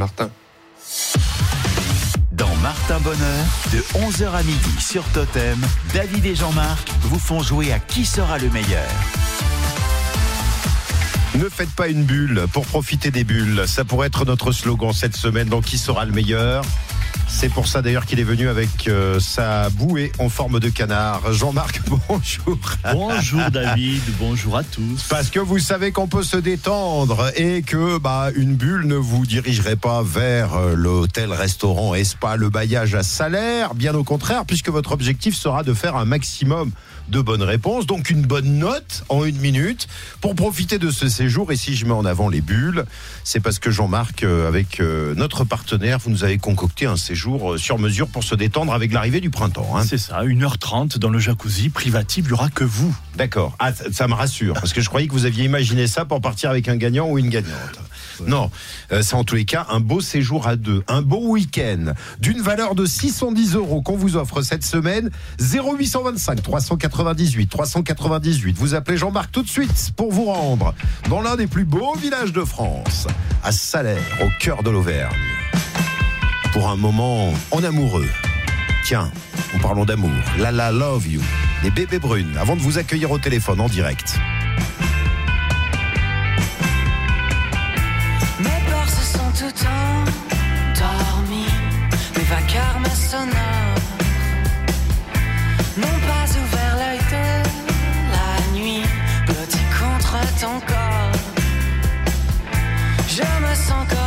Martin. Dans Martin Bonheur, de 11h à midi sur Totem, David et Jean-Marc vous font jouer à qui sera le meilleur. Ne faites pas une bulle pour profiter des bulles. Ça pourrait être notre slogan cette semaine. Donc, qui sera le meilleur c'est pour ça d'ailleurs qu'il est venu avec euh, sa bouée en forme de canard. Jean-Marc, bonjour. Bonjour David, bonjour à tous. Parce que vous savez qu'on peut se détendre et que bah, une bulle ne vous dirigerait pas vers euh, l'hôtel, restaurant, spa, le bailliage à salaire. Bien au contraire, puisque votre objectif sera de faire un maximum de bonnes réponses, donc une bonne note en une minute pour profiter de ce séjour. Et si je mets en avant les bulles, c'est parce que Jean-Marc, euh, avec euh, notre partenaire, vous nous avez concocté un séjour euh, sur mesure pour se détendre avec l'arrivée du printemps. Hein. C'est ça, 1h30 dans le jacuzzi privatif, il n'y aura que vous. D'accord, ah, ça me rassure, parce que je croyais que vous aviez imaginé ça pour partir avec un gagnant ou une gagnante. Non, c'est en tous les cas un beau séjour à deux, un beau week-end d'une valeur de 610 euros qu'on vous offre cette semaine. 0825 398 398. Vous appelez Jean-Marc tout de suite pour vous rendre dans l'un des plus beaux villages de France, à Salaire, au cœur de l'Auvergne. Pour un moment en amoureux. Tiens, en parlons d'amour. La la love you. Les bébés brunes, avant de vous accueillir au téléphone en direct. Je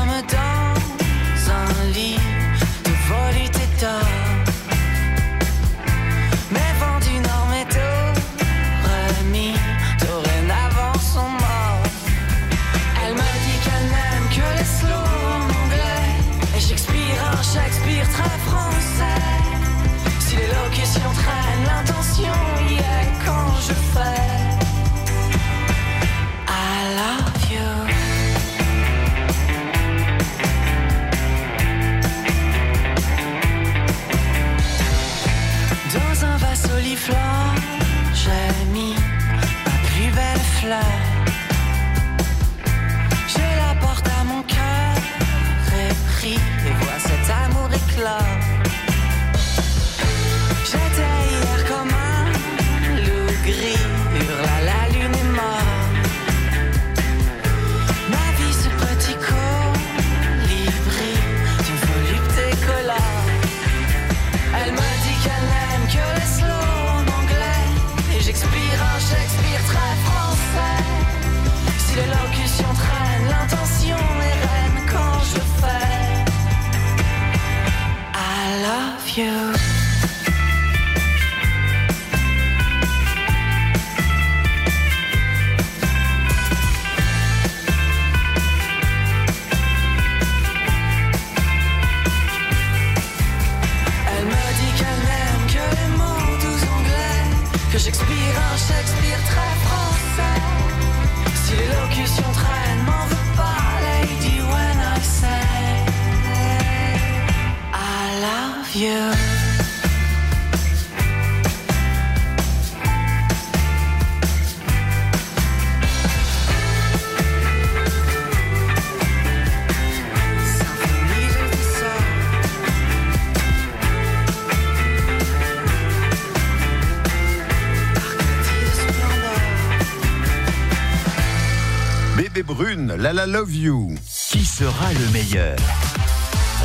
La Love You. Qui sera le meilleur?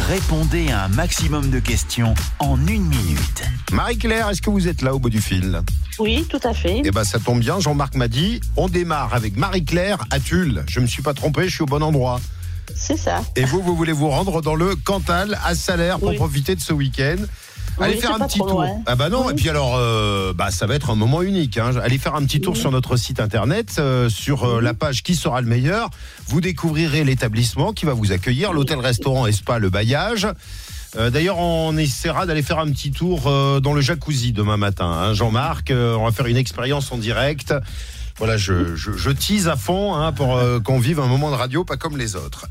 Répondez à un maximum de questions en une minute. Marie-Claire, est-ce que vous êtes là au bout du fil? Oui, tout à fait. Eh bien, ça tombe bien, Jean-Marc m'a dit, on démarre avec Marie-Claire à Tulle. Je ne me suis pas trompé, je suis au bon endroit. C'est ça. Et vous, vous voulez vous rendre dans le Cantal à Salaire pour profiter de ce week-end Allez faire un petit tour. Ah bah non, et puis alors, euh, bah ça va être un moment unique. Hein. Allez faire un petit tour sur notre site internet, euh, sur euh, la page Qui sera le meilleur. Vous découvrirez l'établissement qui va vous accueillir, l'hôtel-restaurant Espa Le Bailliage. D'ailleurs, on essaiera d'aller faire un petit tour dans le jacuzzi demain matin. Hein. Jean-Marc, on va faire une expérience en direct. Voilà, je, je, tease à fond hein, pour euh, qu'on vive un moment de radio pas comme les autres.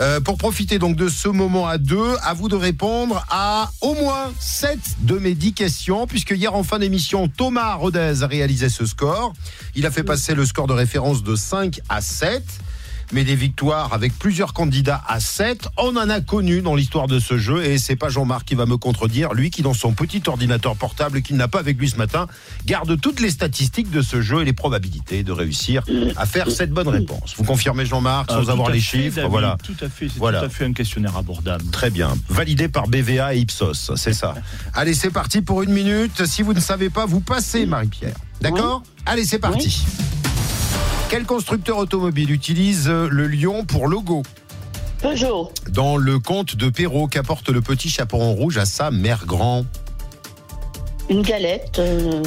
Euh, pour profiter donc de ce moment à deux, à vous de répondre à au moins 7 de mes 10 questions, puisque hier en fin d'émission, Thomas Rodez a réalisé ce score. Il a fait passer le score de référence de 5 à 7. Mais des victoires avec plusieurs candidats à 7. On en a connu dans l'histoire de ce jeu et c'est pas Jean-Marc qui va me contredire, lui qui dans son petit ordinateur portable qu'il n'a pas avec lui ce matin, garde toutes les statistiques de ce jeu et les probabilités de réussir à faire cette bonne réponse. Vous confirmez Jean-Marc sans Ah, avoir tout à les fait, chiffres, David, voilà. Tout à fait, c'est Voilà. tout à fait un questionnaire abordable. Très bien. Validé par BVA et Ipsos, c'est ça. Allez, c'est parti pour une minute. Si vous ne savez pas, vous passez, Marie-Pierre. D'accord? Allez, c'est parti. Quel constructeur automobile utilise euh, le lion pour logo? Peugeot, Dans le conte de Perrault, qu'apporte le petit chaperon rouge à sa mère grand? Une galette, euh,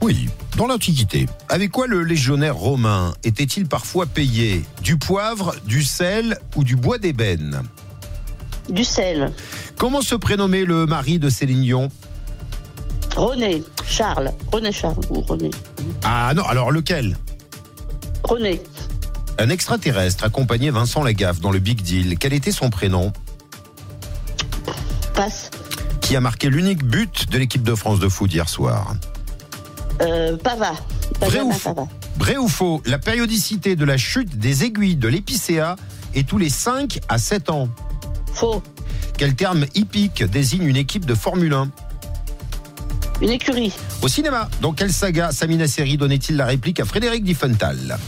Oui, dans l'Antiquité. Avec quoi le légionnaire romain était-il parfois payé? Du poivre, du sel ou du bois d'ébène? du sel, Comment se prénommait le mari de Céline Dion? René, Charles, René Charles ou René. Ah non, alors lequel? René, Un extraterrestre accompagnait Vincent Lagaffe dans le Big Deal. Quel était son prénom? Passe, Qui a marqué l'unique but de l'équipe de France de foot hier soir? Euh, Pava, Vrai ou Pava. Vrai ou faux? La périodicité de la chute des aiguilles de l'épicéa est tous les 5 à 7 ans. Faux, Quel terme hippique désigne une équipe de Formule 1 une écurie, Au cinéma, dans quelle saga Samina Seri donnait-il la réplique à Frédéric Diffenthal?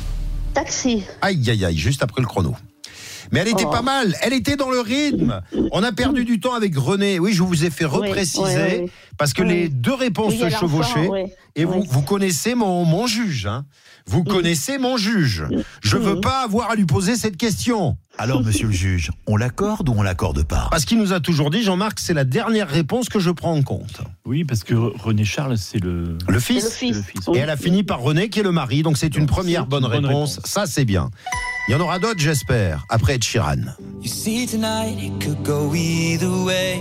Taxi, Aïe, aïe, aïe, juste après le chrono. Mais elle était Oh. pas mal, elle était dans le rythme. On a perdu du temps avec René. Oui, je vous ai fait repréciser oui, oui, oui. parce que les deux réponses se chevauchaient. Et vous, vous connaissez mon, mon juge. hein. Vous connaissez mon juge. Je veux Mhm. pas avoir à lui poser cette question. Alors, monsieur le juge, on l'accorde ou on l'accorde pas? Parce qu'il nous a toujours dit, Jean-Marc, c'est la dernière réponse que je prends en compte. Oui, parce que René Charles, c'est le. Le fils. le fils. le fils. Et elle a fini par René, qui est le mari. Donc c'est une Donc, première bonne, une bonne réponse. réponse. Ça, c'est bien. Il y en aura d'autres, j'espère, après Ed Sheeran. You see tonight it could go either way.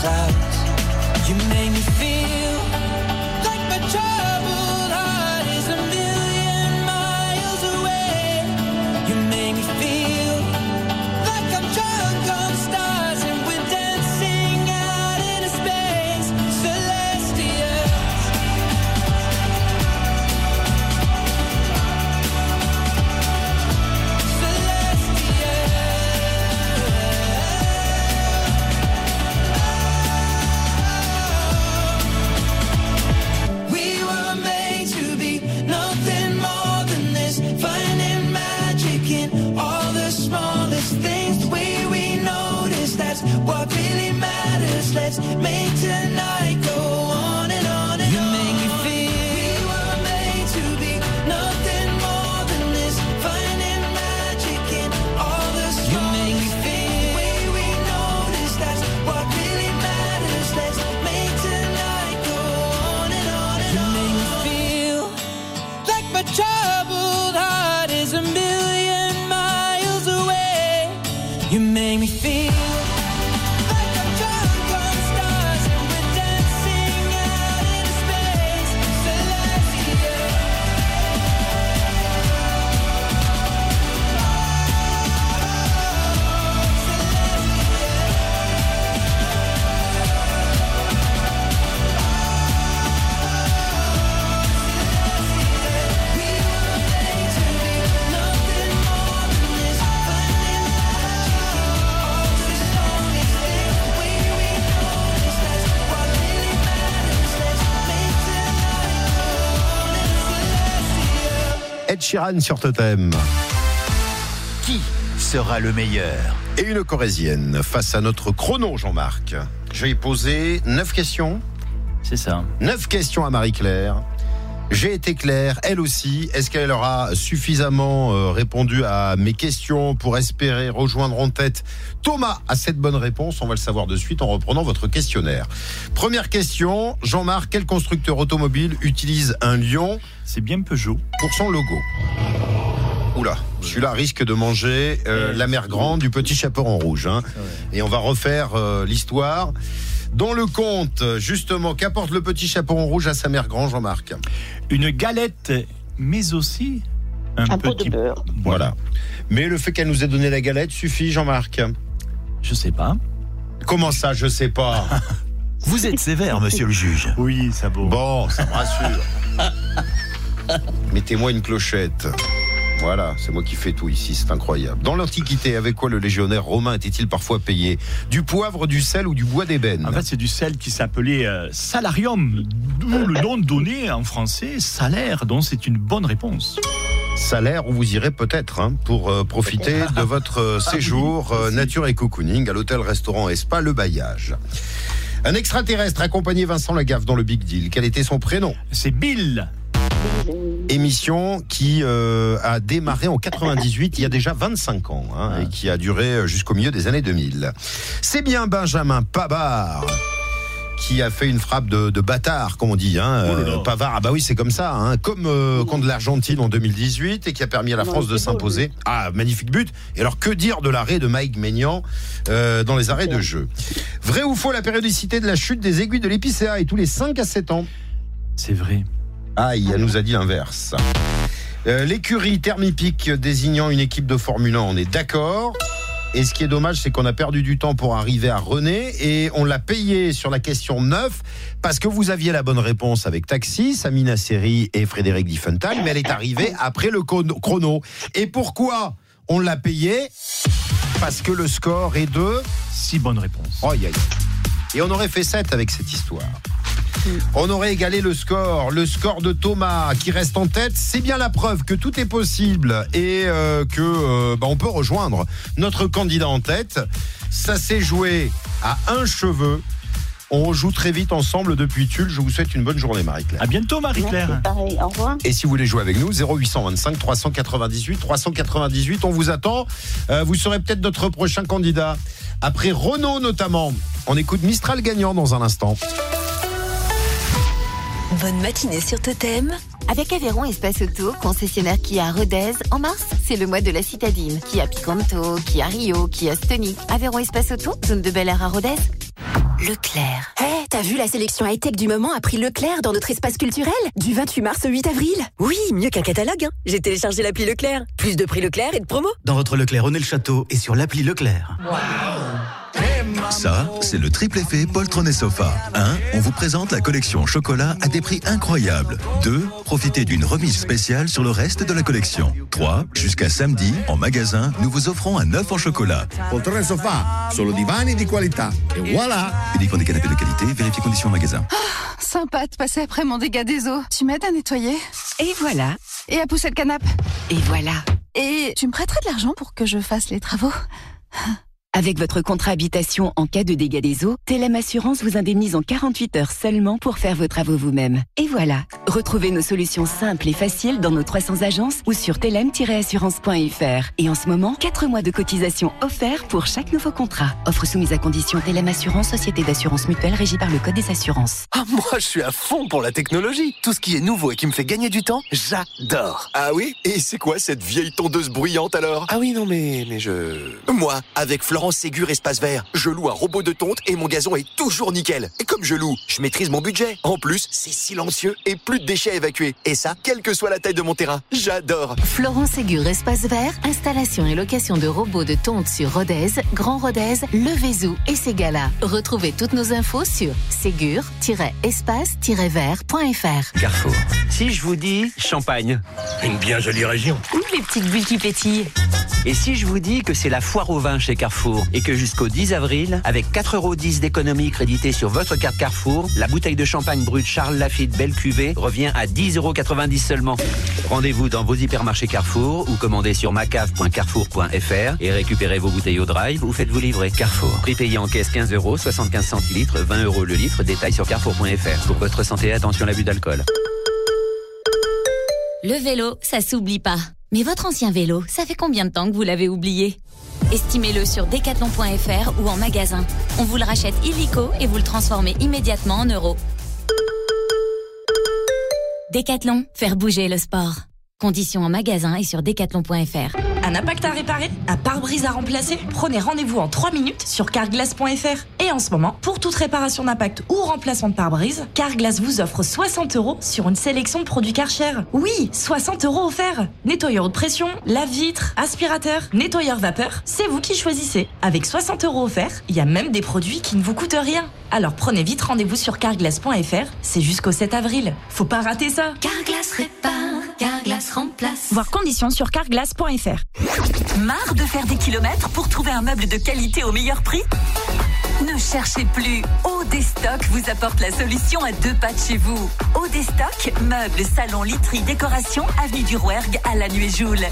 side. Sheeran sur Totem. Qui sera le meilleur? Et une corésienne face à notre chrono, Jean-Marc. Je vais poser 9 questions. C'est ça. 9 questions à Marie-Claire. J'ai été clair, elle aussi. Est-ce qu'elle aura suffisamment euh, répondu à mes questions pour espérer rejoindre en tête Thomas a cette bonne réponse? On va le savoir de suite en reprenant votre questionnaire. Première question, Jean-Marc, quel constructeur automobile utilise un lion C'est bien Peugeot. pour son logo Oula, celui-là risque de manger euh, la mer grande du petit chaperon rouge. hein. Et on va refaire euh, l'histoire. Dans le conte, justement, qu'apporte le petit chaperon rouge à sa mère grande, Jean-Marc? Une galette, mais aussi un, Un pot petit. de beurre. Voilà. Mais le fait qu'elle nous ait donné la galette suffit, Jean-Marc? Je sais pas. Comment ça, je sais pas? Vous êtes sévère, monsieur le juge. Oui, ça vaut. Bon, ça me rassure. Mettez-moi une clochette. Voilà, c'est moi qui fais tout ici, c'est incroyable. Dans l'Antiquité, avec quoi le légionnaire romain était-il parfois payé? Du poivre, du sel ou du bois d'ébène? En fait, c'est du sel qui s'appelait euh, salarium, d'où le nom donné en français, salaire, donc c'est une bonne réponse. Salaire où vous irez peut-être hein, pour euh, profiter de votre euh, séjour euh, nature et cocooning à l'hôtel-restaurant Espa Le Bailliage. Un extraterrestre accompagné Vincent Lagaffe dans le Big Deal. Quel était son prénom? C'est Bill. Émission qui euh, a démarré en 98, il y a déjà 25 ans, hein, et qui a duré jusqu'au milieu des années 2000. C'est bien Benjamin Pavard qui a fait une frappe de, de bâtard, comme on dit. Hein, Oh euh, Pavard, ah bah oui, c'est comme ça, hein, comme euh, contre l'Argentine en 2018 et qui a permis à la Non, France de s'imposer. Ah, magnifique but. Et alors, que dire de l'arrêt de Mike Maignan euh, dans les arrêts de jeu? Vrai ou faux, la périodicité de la chute des aiguilles de l'épicéa est tous les 5 à 7 ans? C'est vrai. Aïe, elle nous a dit l'inverse. Euh, L'écurie Thermipic désignant une équipe de Formule 1, on est d'accord. Et ce qui est dommage, c'est qu'on a perdu du temps pour arriver à René et on l'a payé sur la question 9 parce que vous aviez la bonne réponse avec Taxi, Samina Seri et Frédéric Diffenthal, mais elle est arrivée après le chrono-. Et pourquoi on l'a payé? Parce que le score est de Six bonnes réponses. Oh, aïe, aïe. Et on aurait fait 7 avec cette histoire. On aurait égalé le score, le score de Thomas qui reste en tête. C'est bien la preuve que tout est possible et euh, que euh, bah, on peut rejoindre notre candidat en tête. Ça s'est joué à un cheveu. On rejoue très vite ensemble depuis Tulle. Je vous souhaite une bonne journée, Marie-Claire. À bientôt, Marie-Claire. Merci, pareil. Au revoir. Et si vous voulez jouer avec nous, 0825 398 398, on vous attend. Euh, vous serez peut-être notre prochain candidat. Après Renault notamment. On écoute Mistral gagnant dans un instant. Bonne matinée sur Totem. Avec Aveyron Espace Auto, concessionnaire Kia à Rodez, en mars, c'est le mois de la citadine. Kia Picanto, Kia Rio, Kia Stonic. Aveyron Espace Auto, zone de Bel Air à Rodez. Leclerc. Hé, t'as vu la sélection high-tech du moment à prix Leclerc dans notre espace culturel Du 28 mars au 8 avril Oui, mieux qu'un catalogue. hein. J'ai téléchargé l'appli Leclerc. Plus de prix Leclerc et de promo. Dans votre Leclerc René le Château et sur l'appli Leclerc. Ça, c'est le triple effet Poltron et Sofa. 1. On vous présente la collection chocolat à des prix incroyables. 2. Profitez d'une remise spéciale sur le reste de la collection. 3. Jusqu'à samedi, en magasin, nous vous offrons un œuf en chocolat. Poltrone sofà, solo divani di qualità. E voilà Uniquement des canapés de qualité, vérifiez conditions en magasin. Sympa de passer après mon dégât des eaux. Tu m'aides à nettoyer? Et voilà. et à pousser le canapé? Et voilà. Et tu me prêterais de l'argent pour que je fasse les travaux? Avec votre contrat habitation en cas de dégâts des eaux, Telem Assurance vous indemnise en 48 heures seulement pour faire vos travaux vous-même. Et voilà. Retrouvez nos solutions simples et faciles dans nos 300 agences ou sur telem-assurance.fr. Et en ce moment, 4 mois de cotisation offerts pour chaque nouveau contrat. Offre soumise à condition Telem Assurance, société d'assurance mutuelle régie par le Code des assurances. Ah, moi, je suis à fond pour la technologie. Tout ce qui est nouveau et qui me fait gagner du temps, j'adore. Ah oui? Et c'est quoi cette vieille tondeuse bruyante alors? Ah oui, non, mais, mais je... Moi, avec Florence Ségur Espace Vert, je loue un robot de tonte et mon gazon est toujours nickel. Et comme je loue, je maîtrise mon budget. En plus, c'est silencieux et plus de déchets à évacuer. Et ça, quelle que soit la taille de mon terrain. J'adore Florent Ségur Espace Vert, installation et location de robots de tonte sur Rodez, Grand Rodez, Le Vézou et Ségala. Retrouvez toutes nos infos sur ségur-espace-vert.fr. Carrefour. Si je vous dis champagne, une bien jolie région. Ouh, les petites bulles qui pétillent. Et si je vous dis que c'est la foire au vin chez Carrefour Et que jusqu'au 10 avril, avec 4,10 euros d'économie créditée sur votre carte Carrefour, la bouteille de champagne brut Charles Lafitte Belle Cuvée revient à 10,90 euros seulement. Rendez-vous dans vos hypermarchés Carrefour ou commandez sur macave.carrefour.fr et récupérez vos bouteilles au drive ou faites-vous livrer. Carrefour. Prix payé en caisse 15 euros, 75 centilitres, 20 euros le litre. Détail sur carrefour.fr. Pour votre santé, attention à l'abus d'alcool. Le vélo, ça s'oublie pas. Mais votre ancien vélo, ça fait combien de temps que vous l'avez oublié? Estimez-le sur decathlon.fr ou en magasin. On vous le rachète illico et vous le transformez immédiatement en euros. Decathlon, faire bouger le sport. Conditions en magasin et sur decathlon.fr. Un impact à réparer Un pare-brise à remplacer Prenez rendez-vous en 3 minutes sur carglass.fr. Et en ce moment, pour toute réparation d'impact ou remplacement de pare-brise, Carglass vous offre 60 euros sur une sélection de produits Karcher. Oui, 60 euros offerts Nettoyeur de pression, lave-vitre, aspirateur, nettoyeur vapeur, c'est vous qui choisissez. Avec 60 euros offerts, il y a même des produits qui ne vous coûtent rien. Alors prenez vite rendez-vous sur carglass.fr, c'est jusqu'au 7 avril. Faut pas rater ça Carglass remplace. Voir conditions sur carglass.fr. Marre de faire des kilomètres pour trouver un meuble de qualité au meilleur prix? Ne cherchez plus. Odestock vous apporte la solution à deux pas de chez vous. Odestock, meubles, salon, literie, décoration, avenue du Rouergue à la nuée Joule.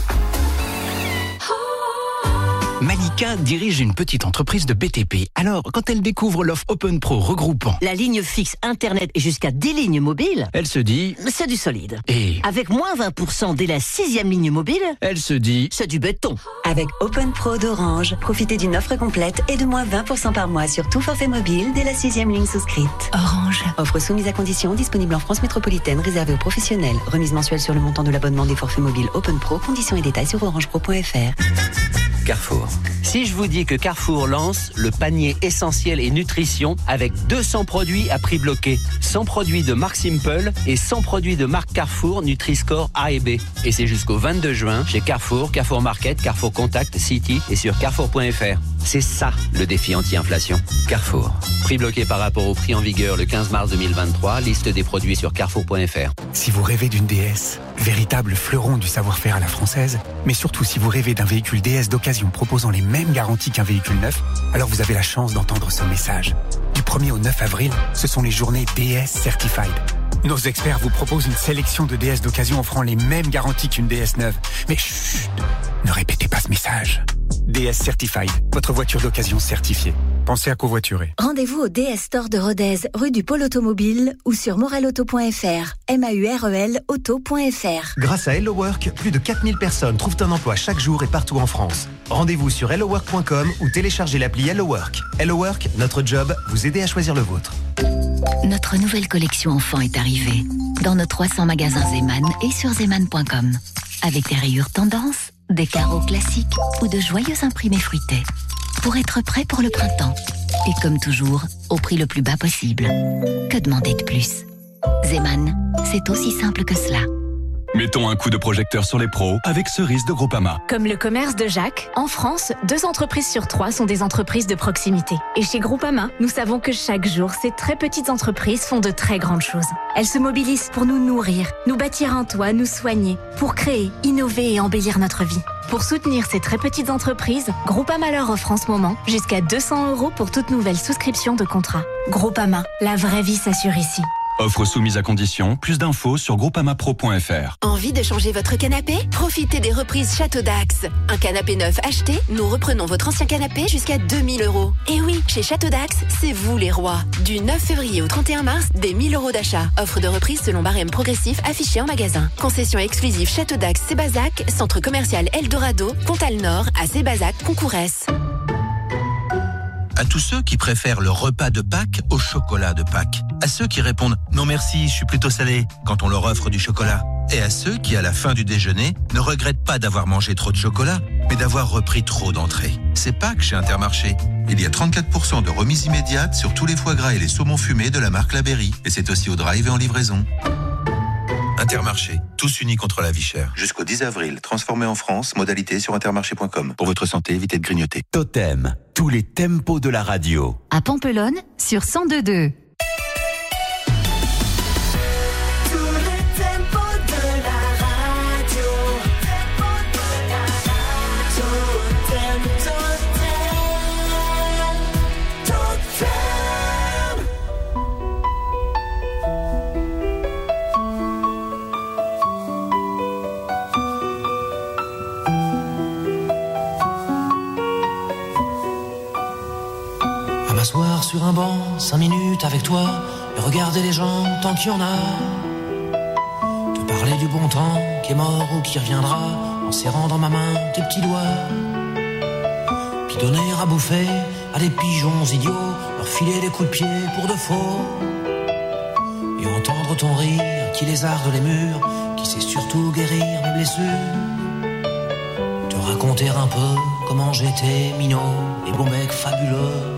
Malika dirige une petite entreprise de BTP. Alors, quand elle découvre l'offre Open Pro regroupant la ligne fixe Internet et jusqu'à 10 lignes mobiles, elle se dit c'est du solide. Et avec moins 20% dès la sixième ligne mobile, elle se dit c'est du béton. Avec Open Pro d'Orange, profitez d'une offre complète et de moins 20% par mois sur tout forfait mobile dès la sixième ligne souscrite. Orange. Offre soumise à condition, disponible en France métropolitaine, réservée aux professionnels. Remise mensuelle sur le montant de l'abonnement des forfaits mobiles Open Pro. Conditions et détails sur orangepro.fr. Carrefour. Si je vous dis que Carrefour lance le panier essentiel et nutrition avec 200 produits à prix bloqué, 100 produits de marque Simple et 100 produits de marque Carrefour Nutri-Score A et B. Et c'est jusqu'au 22 juin chez Carrefour, Carrefour Market, Carrefour Contact, City et sur carrefour.fr. C'est ça le défi anti-inflation. Carrefour. Prix bloqué par rapport au prix en vigueur le 15 mars 2023. Liste des produits sur carrefour.fr. Si vous rêvez d'une DS, véritable fleuron du savoir-faire à la française, mais surtout si vous rêvez d'un véhicule DS d'occasion proposant les mêmes garanties qu'un véhicule neuf, alors vous avez la chance d'entendre ce message. Du 1er au 9 avril, ce sont les journées DS Certified. Nos experts vous proposent une sélection de DS d'occasion offrant les mêmes garanties qu'une DS neuve. Mais chut, ne répétez pas ce message. DS Certified, votre voiture d'occasion certifiée. Pensez à covoiturer. Rendez-vous au DS Store de Rodez, rue du Pôle Automobile ou sur morelauto.fr. M-A-U-R-E-L auto.fr. Grâce à Hello Work, plus de 4000 personnes trouvent un emploi chaque jour et partout en France. Rendez-vous sur hellowork.com ou téléchargez l'appli Hello Work. Hello Work, notre job, vous aider à choisir le vôtre. Notre nouvelle collection enfant est arrivée dans nos 300 magasins Zeman et sur zeman.com. Avec des rayures tendance, des carreaux classiques ou de joyeux imprimés fruités. Pour être prêt pour le printemps. Et comme toujours, au prix le plus bas possible. Que demander de plus? Zeman, c'est aussi simple que cela. Mettons un coup de projecteur sur les pros avec Cerise de Groupama. Comme le commerce de Jacques, en France, deux entreprises sur trois sont des entreprises de proximité. Et chez Groupama, nous savons que chaque jour, ces très petites entreprises font de très grandes choses. Elles se mobilisent pour nous nourrir, nous bâtir un toit, nous soigner, pour créer, innover et embellir notre vie. Pour soutenir ces très petites entreprises, Groupama leur offre en ce moment jusqu'à 200 euros pour toute nouvelle souscription de contrat. Groupama, la vraie vie s'assure ici. Offre soumise à condition. Plus d'infos sur groupamapro.fr. Envie de changer votre canapé? Profitez des reprises Château d'Axe. Un canapé neuf acheté, nous reprenons votre ancien canapé jusqu'à 2000 euros. Et oui, chez Château d'Axe, c'est vous les rois. Du 9 février au 31 mars, des 1000 euros d'achat. Offre de reprise selon barème progressif affiché en magasin. Concession exclusive Château d'Axe, Sébazac, centre commercial Eldorado, Pontal Nord, à Sébazac, Concourès. À tous ceux qui préfèrent le repas de Pâques au chocolat de Pâques. À ceux qui répondent non merci, je suis plutôt salé quand on leur offre du chocolat. Et à ceux qui, à la fin du déjeuner, ne regrettent pas d'avoir mangé trop de chocolat, mais d'avoir repris trop d'entrées. C'est Pâques chez Intermarché. Il y a 34% de remise immédiate sur tous les foie gras et les saumons fumés de la marque La Berry. Et c'est aussi au drive et en livraison. Intermarché, tous unis contre la vie chère. Jusqu'au 10 avril, transformé en France, modalité sur intermarché.com. Pour votre santé, évitez de grignoter. Totem, tous les tempos de la radio. À Pampelonne, sur 1022. Sur un banc, cinq minutes avec toi, et regarder les gens tant qu'il y en a. Te parler du bon temps qui est mort ou qui reviendra, en serrant dans ma main tes petits doigts. Puis donner à bouffer à des pigeons idiots, leur filer des coups de pied pour de faux. Et entendre ton rire qui lézarde les murs, qui sait surtout guérir mes blessures. Te raconter un peu comment j'étais minot, les bons mecs fabuleux.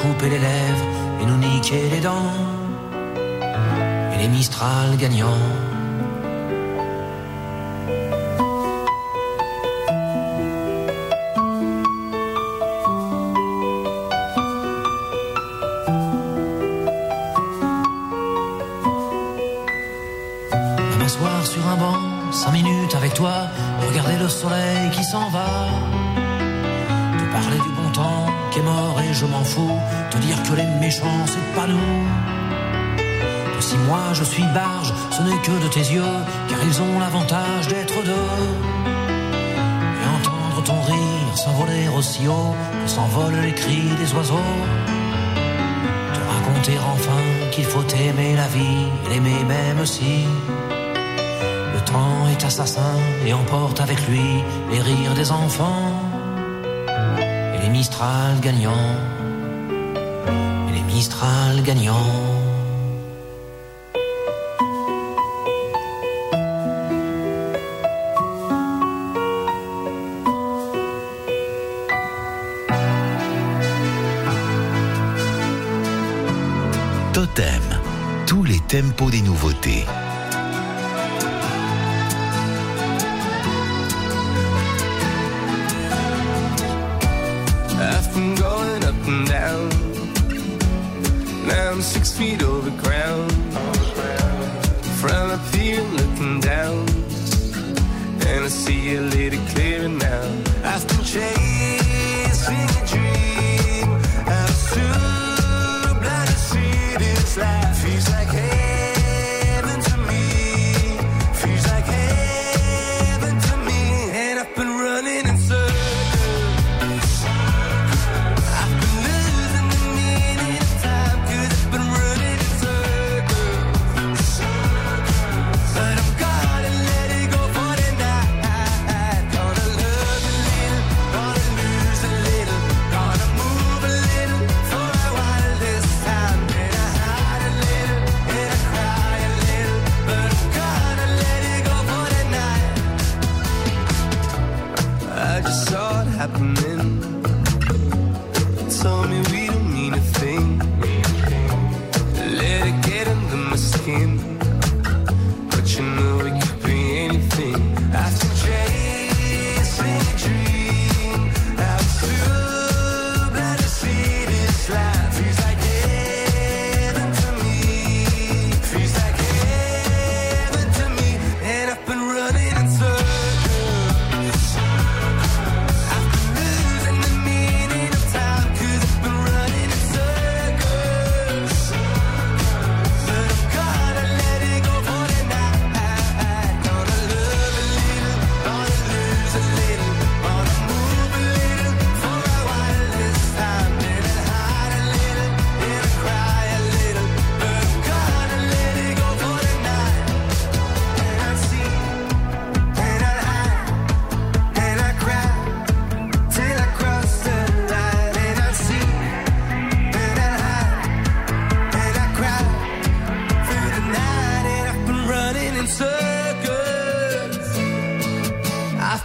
Coupaient les lèvres et nous niquaient les dents. Et les Mistral gagnants. Je suis barge, ce n'est que de tes yeux, car ils ont l'avantage d'être deux. Et entendre ton rire s'envoler aussi haut que s'envolent les cris des oiseaux. Te raconter enfin qu'il faut aimer la vie l'aimer même si. Le temps est assassin et emporte avec lui les rires des enfants et les Mistral gagnants et les Mistral gagnants.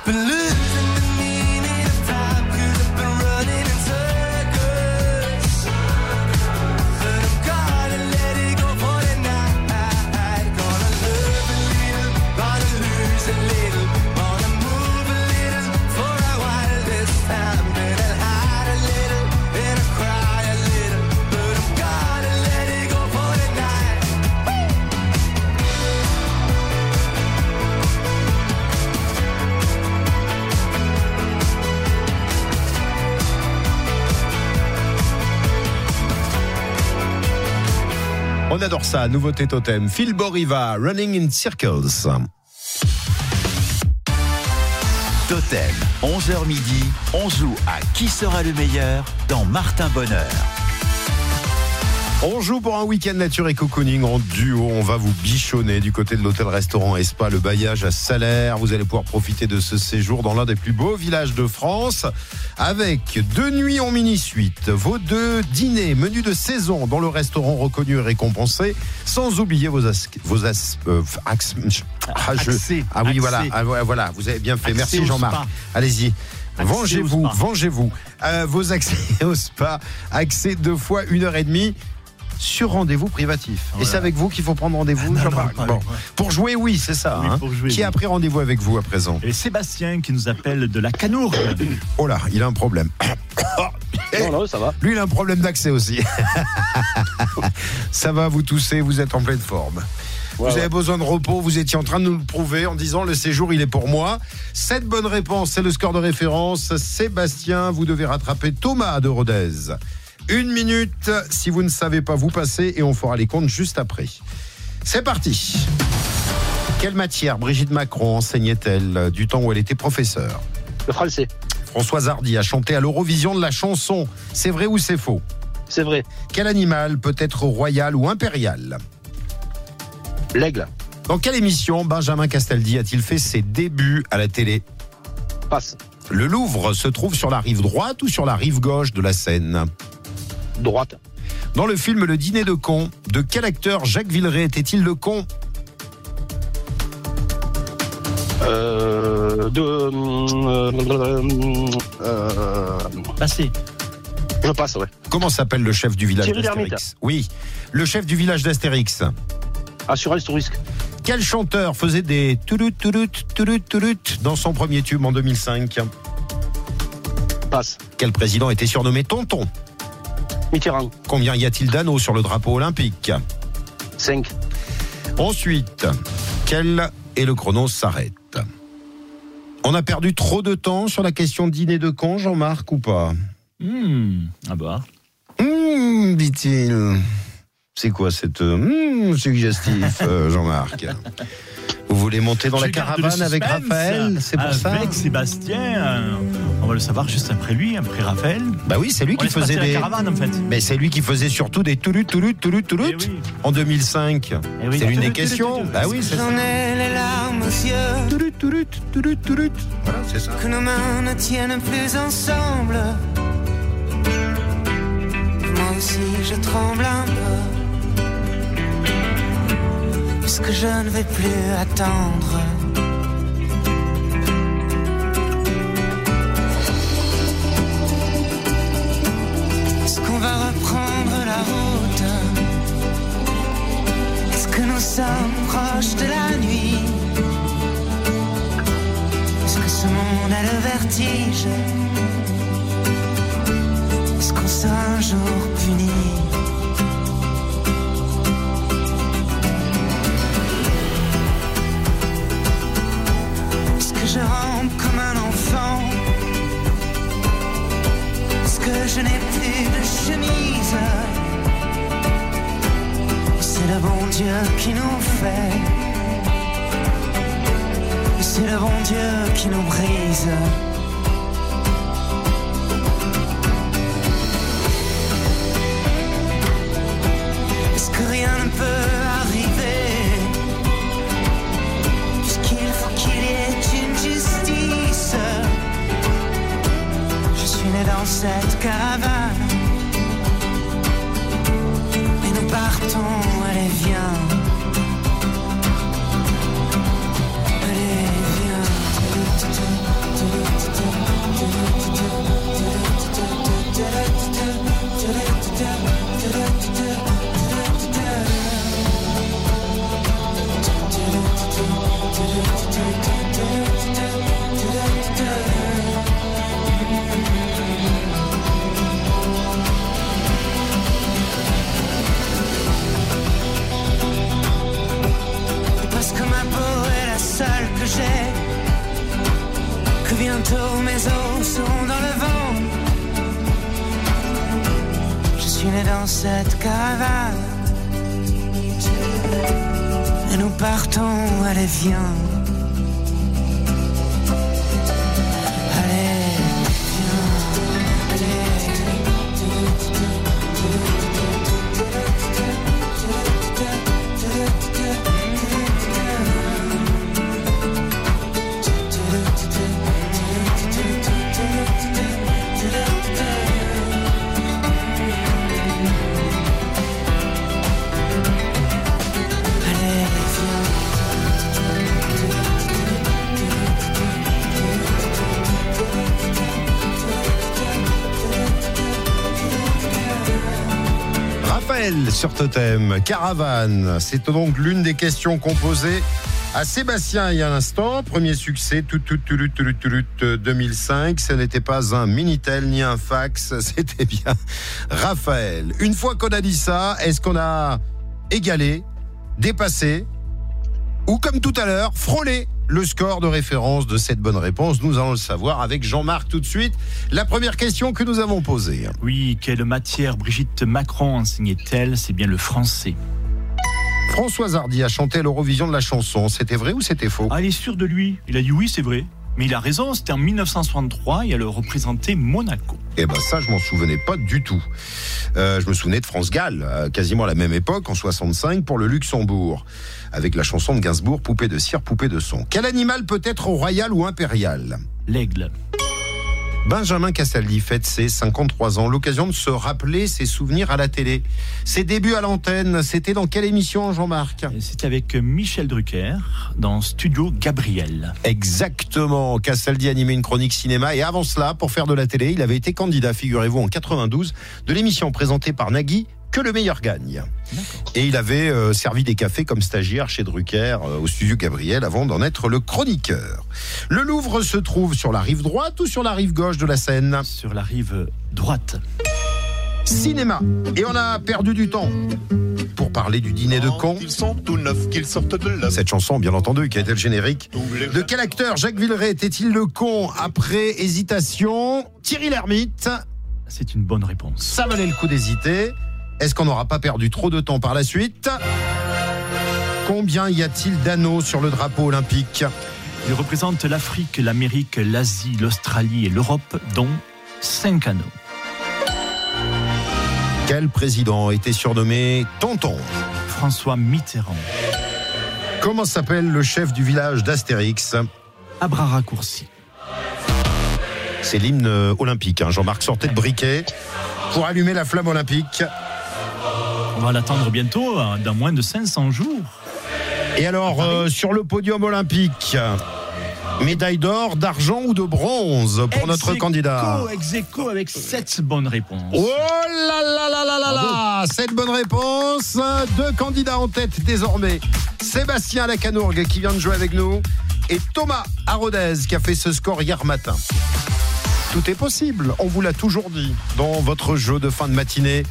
Believe On adore ça, nouveauté totem. Phil Boriva, Running in Circles. Totem, 11h midi, on joue à qui sera le meilleur dans Martin Bonheur. On joue pour un week-end nature et cocooning en duo. On va vous bichonner du côté de l'hôtel-restaurant Espa, le bailliage à Salaire. Vous allez pouvoir profiter de ce séjour dans l'un des plus beaux villages de France avec deux nuits en mini-suite, vos deux dîners, menus de saison dans le restaurant reconnu et récompensé, sans oublier vos as, vos as, euh, ax- ah, je- Accès, ah oui, accès. voilà, ah, voilà, vous avez bien fait. Accès Merci Jean-Marc. Allez-y. Vengez-vous, vengez-vous. Euh, vos accès au spa, accès deux fois une heure et demie sur rendez-vous privatif. Et c'est avec vous qu'il faut prendre rendez-vous, Jean-Marc Bon. Pour jouer, oui, c'est ça. Oui, hein. pour jouer, Qui a pris rendez-vous avec vous à présent Et Sébastien qui nous appelle de la Canourgue. Oh là, il a un problème. Non, non, ça va. Lui, il a un problème d'accès aussi. ça va, vous toussez, vous êtes en pleine forme. Ouais, vous ouais. avez besoin de repos, vous étiez en train de nous le prouver en disant le séjour il est pour moi. Cette bonne réponse, c'est le score de référence. Sébastien, vous devez rattraper Thomas de Rodez. Une minute, si vous ne savez pas, vous passez et on fera les comptes juste après. C'est parti. Quelle matière Brigitte Macron enseignait-elle du temps où elle était professeure Le français. Françoise Hardy a chanté à l'Eurovision de la chanson. C'est vrai ou c'est faux C'est vrai. Quel animal peut être royal ou impérial L'aigle. Dans quelle émission Benjamin Castaldi a-t-il fait ses débuts à la télé Passe. Le Louvre se trouve sur la rive droite ou sur la rive gauche de la Seine Droite. Dans le film Le Dîner de con, de quel acteur Jacques Villeray était-il le con Euh, de. Euh, euh, Passé. je passe, ouais. Comment s'appelle le chef du village Thierry d'Astérix. Oui, le chef du village d'Astérix. Assurance tout risque. Quel chanteur faisait des toulout toulout toulout toulout dans son premier tube en 2005 Passe. Quel président était surnommé Tonton Mitterrand. Combien y a-t-il d'anneaux sur le drapeau olympique 5. Ensuite, quel est le chrono s'arrête On a perdu trop de temps sur la question dîner de con, Jean-Marc, ou pas Hmm. Ah bah. Hum, dit-il. C'est quoi cette hum, suggestif, euh, Jean-Marc? Vous voulez monter dans Je la caravane avec. Raphaël C'est pour ça Avec Sébastien. euh, on va le savoir juste après lui, après Raphaël. Bah oui, c'est lui On qui faisait la des. caravane en fait. Mais c'est lui qui faisait surtout des toulut toulut toulut toulut Eh oui. en 2005. Eh oui. C'est l'une des questions. Bah oui, c'est ça. J'en ai les larmes aux yeux, Toulut toulut toulut toulut. Voilà, c'est ça. que nos mains ne tiennent plus ensemble. Moi aussi je tremble un peu, puisque je ne vais plus attendre. Est-ce qu'on va reprendre la route? Est-ce que nous sommes proches de la nuit? Est-ce que ce monde a le vertige? Est-ce qu'on sera un jour puni? Je rentre comme un enfant. Est-ce que je n'ai plus de chemise. C'est le bon Dieu qui nous fait. C'est le bon Dieu qui nous brise cette caravane. Et nous partons, bientôt mes os sont dans le vent. Je suis né dans cette caravane. Et nous partons, allez viens. Sur Totem, Caravane, c'est donc l'une des questions posait à Sébastien il y a un instant. Premier succès, tout, tout, tout, tout, tout, tout, tout, 2005. Ce n'était pas un Minitel ni un fax, c'était bien Raphaël. Une fois qu'on a dit ça, est-ce qu'on a égalé, dépassé ou comme tout à l'heure, frôlé? Le score de référence de cette bonne réponse Nous allons le savoir avec Jean-Marc tout de suite. La première question que nous avons posée. Oui, quelle matière Brigitte Macron enseignait-elle? C'est bien le français. François Hardy a chanté l'Eurovision de la chanson. C'était vrai ou c'était faux? Ah, il est sûr de lui. Il a dit oui, c'est vrai. Mais il a raison, c'était en 1963 et elle représentait Monaco. Eh ben ça, je m'en souvenais pas du tout. Euh, je me souvenais de France Gall, à quasiment à la même époque, en 65, pour le Luxembourg, avec la chanson de Gainsbourg, Poupée de cire, poupée de son. Quel animal peut être royal ou impérial? L'aigle. Benjamin Castaldi fête ses 53 ans, l'occasion de se rappeler ses souvenirs à la télé. Ses débuts à l'antenne, c'était dans quelle émission, Jean-Marc? C'était avec Michel Drucker dans Studio Gabriel. Exactement. Castaldi animait une chronique cinéma et avant cela, pour faire de la télé, il avait été candidat, figurez-vous, en 92, de l'émission présentée par Nagui, Que le meilleur gagne. Et il avait euh, servi des cafés comme stagiaire chez Drucker euh, au studio Gabriel avant d'en être le chroniqueur. Le Louvre se trouve sur la rive droite ou sur la rive gauche de la Seine Sur la rive droite. Cinéma. Et on a perdu du temps pour parler du dîner de cons. Ils sont tout neufs, qu'ils sortent de là. Cette chanson, bien entendu, qui a été le générique. De quel acteur Jacques Villeray était-il le con après hésitation? Thierry Lhermitte. C'est une bonne réponse. Ça valait le coup d'hésiter. Est-ce qu'on n'aura pas perdu trop de temps par la suite Combien y a-t-il d'anneaux sur le drapeau olympique Il représente l'Afrique, l'Amérique, l'Asie, l'Australie et l'Europe, dont 5 anneaux. Quel président était surnommé Tonton François Mitterrand. Comment s'appelle le chef du village d'Astérix À bras raccourcis. C'est l'hymne olympique. hein. Jean-Marc sortait de briquet pour allumer la flamme olympique. On va l'attendre bientôt, hein, dans moins de 500 jours. Et alors, euh, sur le podium olympique, médaille d'or, d'argent ou de bronze pour notre candidat Ex-aequo avec 7 bonnes réponses. Oh là là là là là là Cette bonne réponse. Deux candidats en tête désormais. Sébastien Lacanourgue qui vient de jouer avec nous et Thomas Arodez qui a fait ce score hier matin. Tout est possible, on vous l'a toujours dit dans votre jeu de fin de matinée.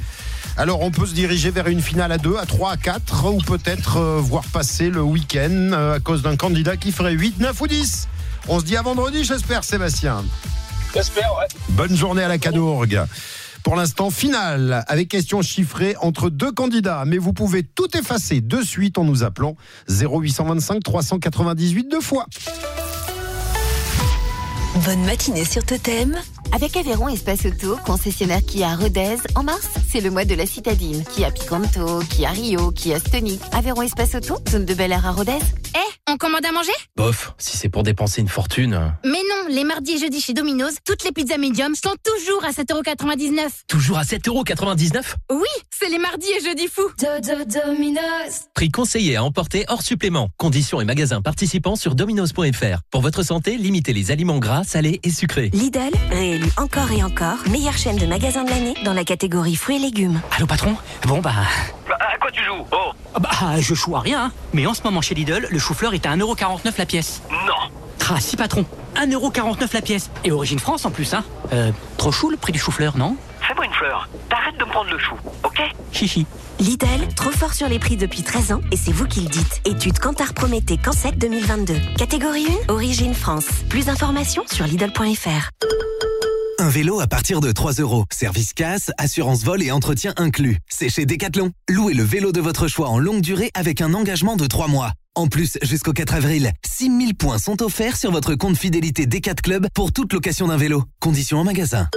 Alors on peut se diriger vers une finale à 2, à 3, à 4 ou peut-être euh, voir passer le week-end euh, à cause d'un candidat qui ferait 8, 9 ou 10. On se dit à vendredi j'espère Sébastien. J'espère, ouais. Bonne journée à la Cadourgue. Pour l'instant, finale avec questions chiffrées entre deux candidats. Mais vous pouvez tout effacer de suite en nous appelant 0825 398 deux fois. Bonne matinée sur Totem. Avec Aveyron Espace Auto, concessionnaire Kia à Rodez, en mars, c'est le mois de la citadine. Kia Picanto, Kia Rio, Kia Stonic. Aveyron Espace Auto, zone de Bel Air à Rodez. Eh, on commande à manger? Bof, si c'est pour dépenser une fortune. Mais non, les mardis et jeudis chez Domino's, toutes les pizzas medium sont toujours à 7,99€. Toujours à 7,99€ Oui, c'est les mardis et jeudis fous. Domino's. Prix conseillé à emporter hors supplément. Conditions et magasins participants sur dominos.fr. Pour votre santé, limitez les aliments gras, salés et sucrés. Lidl, réélu encore et encore, meilleure chaîne de magasins de l'année dans la catégorie fruits et légumes. Allô patron? Bon bah... À quoi tu joues? Oh ah Bah je joue à rien, hein. mais en ce moment chez Lidl, le chou-fleur est à 1,49€ la pièce. Non Ah si patron, 1,49€ la pièce. Et origine France en plus, hein. Euh, trop chou le prix du chou-fleur, non? Fais-moi une fleur. T'arrêtes de me prendre le chou, ok? Chichi. Lidl, trop fort sur les prix depuis 13 ans et c'est vous qui le dites. Étude Cantar Prométhée Cansec 2022. Catégorie 1, Origine France. Plus d'informations sur Lidl.fr. Un vélo à partir de 3 euros. Service casse, assurance vol et entretien inclus. C'est chez Decathlon. Louez le vélo de votre choix en longue durée avec un engagement de 3 mois. En plus, jusqu'au 4 avril, 6000 points sont offerts sur votre compte fidélité D4 Club pour toute location d'un vélo. Conditions en magasin.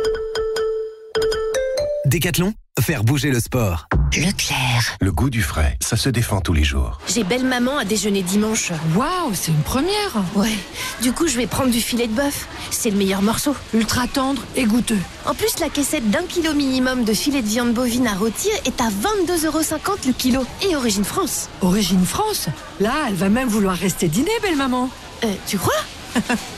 Décathlon, faire bouger le sport. Leclerc. Le goût du frais, ça se défend tous les jours. J'ai belle maman à déjeuner dimanche. Waouh, c'est une première. Ouais. Du coup, je vais prendre du filet de bœuf. C'est le meilleur morceau. Ultra tendre et goûteux. En plus, la caissette d'un kilo minimum de filet de viande bovine à rôtir est à 22,50€ le kilo. Et Origine France. Origine France Là, elle va même vouloir rester dîner, belle maman. Euh, tu crois?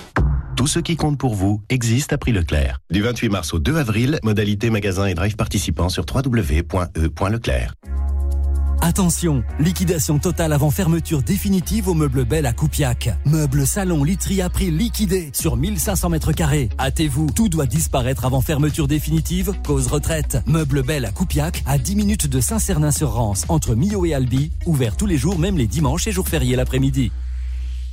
Tout ce qui compte pour vous existe à prix Leclerc. Du 28 mars au 2 avril, modalité magasin et drive participants sur www.e.leclerc. Attention, liquidation totale avant fermeture définitive au meuble Belle à Coupiac. Meuble salon literie à prix liquidé sur 1500 mètres carrés. Hâtez-vous, tout doit disparaître avant fermeture définitive, cause retraite. Meuble Belle à Coupiac, à 10 minutes de Saint-Cernin-sur-Rance, entre Millau et Albi, ouvert tous les jours, même les dimanches et jours fériés l'après-midi.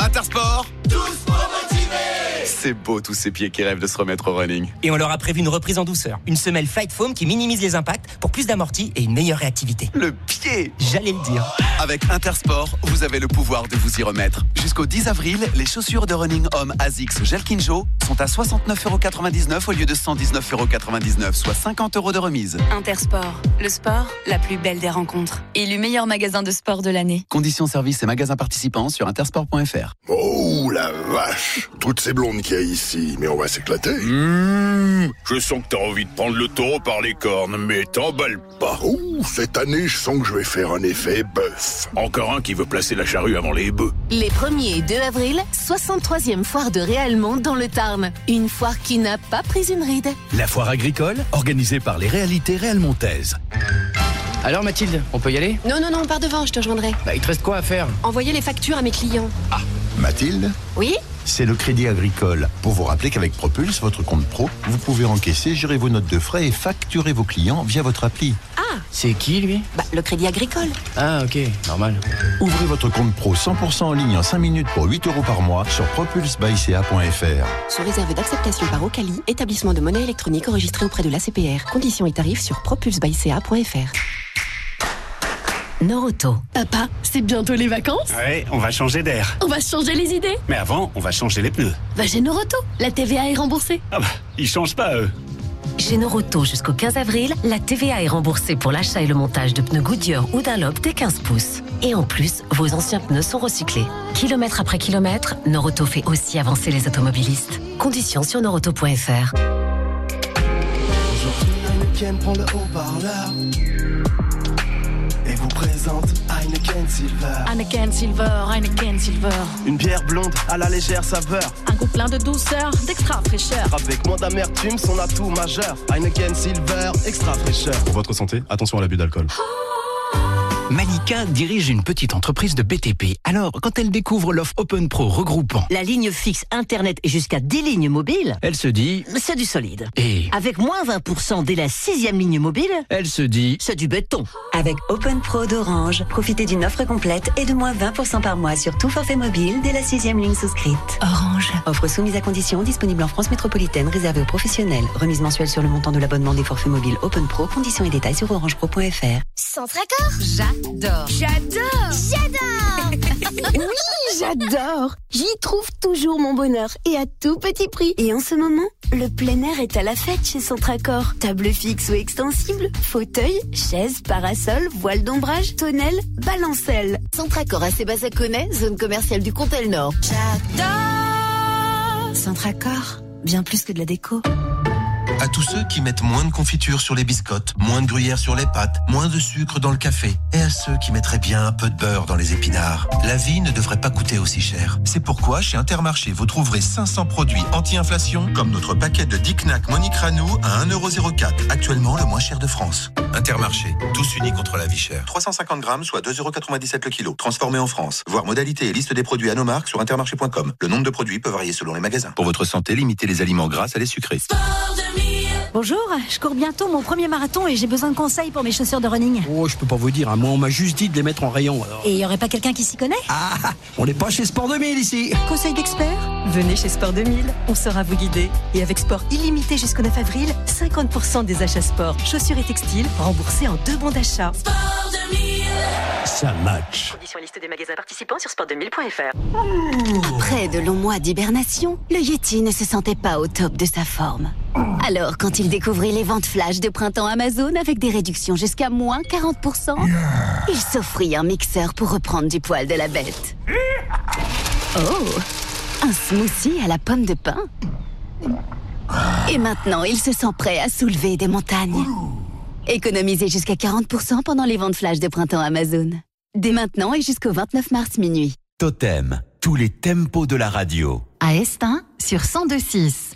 Intersport Tous pour motiver C'est beau tous ces pieds qui rêvent de se remettre au running. Et on leur a prévu une reprise en douceur. Une semelle Flight Foam qui minimise les impacts pour plus d'amorti et une meilleure réactivité. Le pied J'allais le dire. Avec Intersport, vous avez le pouvoir de vous y remettre. Jusqu'au 10 avril, les chaussures de running homme ASICS Gel Kinjo sont à 69,99€ au lieu de 119,99€, soit 50 euros de remise. Intersport, le sport, la plus belle des rencontres. Élu meilleur magasin de sport de l'année. Conditions services et magasins participants sur intersport.fr. Oh la vache Toutes ces blondes qu'il y a ici, mais on va s'éclater. Mmh, je sens que t'as envie de prendre le taureau par les cornes, mais t'emballes pas. Ouh, cette année, je sens que je vais faire un effet bœuf. Encore un qui veut placer la charrue avant les bœufs. Les 1er et 2 avril, 63e foire de Réalmont dans le Tarn. Une foire qui n'a pas pris une ride. La foire agricole, organisée par les réalités réalmontaises. Alors Mathilde, on peut y aller? Non, non, non, pars devant, je te rejoindrai. Bah il te reste quoi à faire? Envoyer les factures à mes clients. Mathilde Oui C'est le crédit agricole. Pour vous rappeler qu'avec Propulse, votre compte pro, vous pouvez encaisser, gérer vos notes de frais et facturer vos clients via votre appli. Ah C'est qui lui? Bah, le crédit agricole. Ah ok, normal. Ouvrez votre compte pro 100% en ligne en 5 minutes pour 8 euros par mois sur propulsebyca.fr. Sous réserve d'acceptation par Ocali, établissement de monnaie électronique enregistré auprès de l'ACPR. Conditions et tarifs sur propulsebyca.fr. Noroto. Papa, c'est bientôt les vacances Ouais, on va changer d'air. On va changer les idées Mais avant, on va changer les pneus. Va chez Noroto. La TVA est remboursée. Ah bah, ils changent pas, eux. Chez Noroto, jusqu'au 15 avril, la TVA est remboursée pour l'achat et le montage de pneus Goodyear ou Dunlop des 15 pouces. Et en plus, vos anciens pneus sont recyclés. Kilomètre après kilomètre, Noroto fait aussi avancer les automobilistes. Conditions sur noroto.fr. Heineken prend le haut-parleur et vous présente Heineken Silver. Heineken Silver, Heineken Silver. Une bière blonde à la légère saveur. Un goût plein de douceur, d'extra fraîcheur. Avec moins d'amertume, son atout majeur. Heineken Silver, extra fraîcheur. Pour votre santé, attention à l'abus d'alcool. Malika dirige une petite entreprise de BTP. Alors, quand elle découvre l'offre Open Pro regroupant, La ligne fixe Internet et jusqu'à 10 lignes mobiles, elle se dit, c'est du solide. et Avec moins 20% dès la sixième ligne mobile, elle se dit, c'est du béton. Avec Open Pro d'Orange, profitez d'une offre complète et de moins 20% par mois sur tout forfait mobile dès la sixième ligne souscrite. Orange. Offre soumise à condition, disponible en France métropolitaine, réservée aux professionnels. Remise mensuelle sur le montant de l'abonnement des forfaits mobiles Open Pro. Conditions et détails sur orangepro.fr. Centre accord J'adore J'adore J'adore Oui, j'adore J'y trouve toujours mon bonheur et à tout petit prix. Et en ce moment, le plein air est à la fête chez Centracor. Table fixe ou extensible, fauteuil, chaise, parasol, voile d'ombrage, tonnelle, balancelle. Centracor à Sébastien-Connet, zone commerciale du Comtel Nord. J'adore Centracor, bien plus que de la déco. À tous ceux qui mettent moins de confiture sur les biscottes, moins de gruyère sur les pâtes, moins de sucre dans le café, et à ceux qui mettraient bien un peu de beurre dans les épinards. La vie ne devrait pas coûter aussi cher. C'est pourquoi chez Intermarché, vous trouverez 500 produits anti-inflation, comme notre paquet de Dick Knack Monique Ranou à 1,04€, actuellement le moins cher de France. Intermarché, tous unis contre la vie chère. 350 grammes, soit 2,97€ le kilo. Transformé en France. Voir modalité et liste des produits à nos marques sur intermarché.com. Le nombre de produits peut varier selon les magasins. Pour votre santé, limitez les aliments gras à les sucrés. Bonjour, je cours bientôt mon premier marathon et j'ai besoin de conseils pour mes chaussures de running. Oh, je peux pas vous dire, hein. moi on m'a juste dit de les mettre en rayon. Alors. Et y aurait pas quelqu'un qui s'y connaît? Ah, on n'est pas chez Sport 2000 ici. Conseil d'expert? Venez chez Sport 2000, on saura vous guider. Et avec sport illimité jusqu'au 9 avril, 50% des achats sport, chaussures et textiles remboursés en deux bons d'achat. ça match. Conditions liste des magasins participants sur sport2000.fr. Après de longs mois d'hibernation, le Yeti ne se sentait pas au top de sa forme. Alors, quand il découvrit les ventes flash de printemps Amazon avec des réductions jusqu'à moins 40%, il s'offrit un mixeur pour reprendre du poil de la bête. Oh, un smoothie à la pomme de pin. Et maintenant, il se sent prêt à soulever des montagnes. Économisez jusqu'à 40% pendant les ventes flash de printemps Amazon. Dès maintenant et jusqu'au 29 mars minuit. Totem, tous les tempos de la radio. À Estin, sur 1026.